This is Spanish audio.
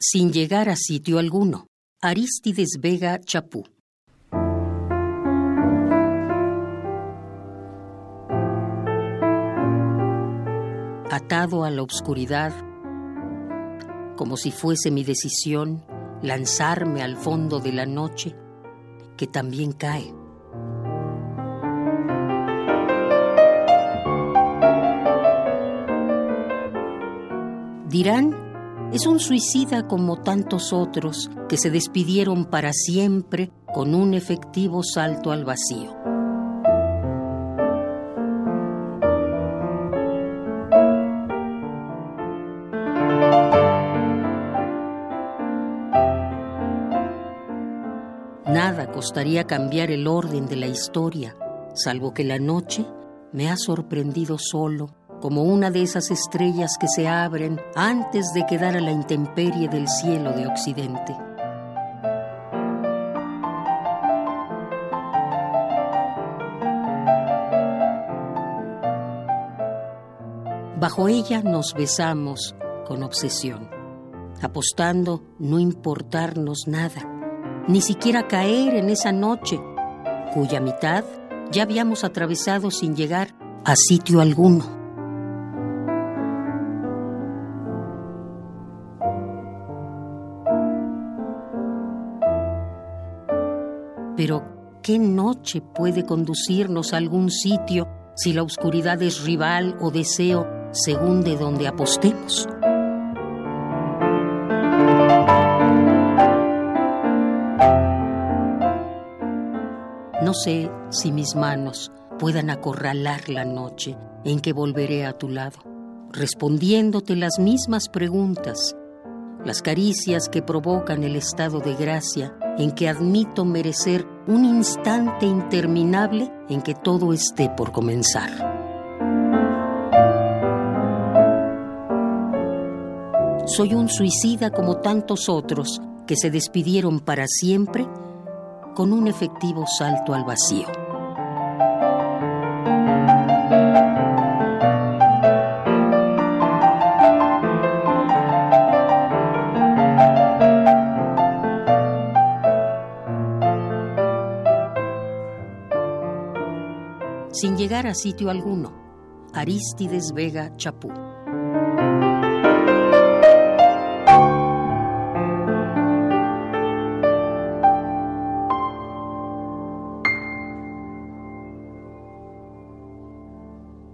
sin llegar a sitio alguno. Aristides Vega Chapú. Atado a la oscuridad, como si fuese mi decisión lanzarme al fondo de la noche, que también cae. Dirán es un suicida como tantos otros que se despidieron para siempre con un efectivo salto al vacío. Nada costaría cambiar el orden de la historia, salvo que la noche me ha sorprendido solo como una de esas estrellas que se abren antes de quedar a la intemperie del cielo de Occidente. Bajo ella nos besamos con obsesión, apostando no importarnos nada, ni siquiera caer en esa noche, cuya mitad ya habíamos atravesado sin llegar a sitio alguno. Pero, ¿qué noche puede conducirnos a algún sitio si la oscuridad es rival o deseo según de donde apostemos? No sé si mis manos puedan acorralar la noche en que volveré a tu lado, respondiéndote las mismas preguntas, las caricias que provocan el estado de gracia en que admito merecer un instante interminable en que todo esté por comenzar. Soy un suicida como tantos otros que se despidieron para siempre con un efectivo salto al vacío. Sin llegar a sitio alguno. Aristides Vega Chapú.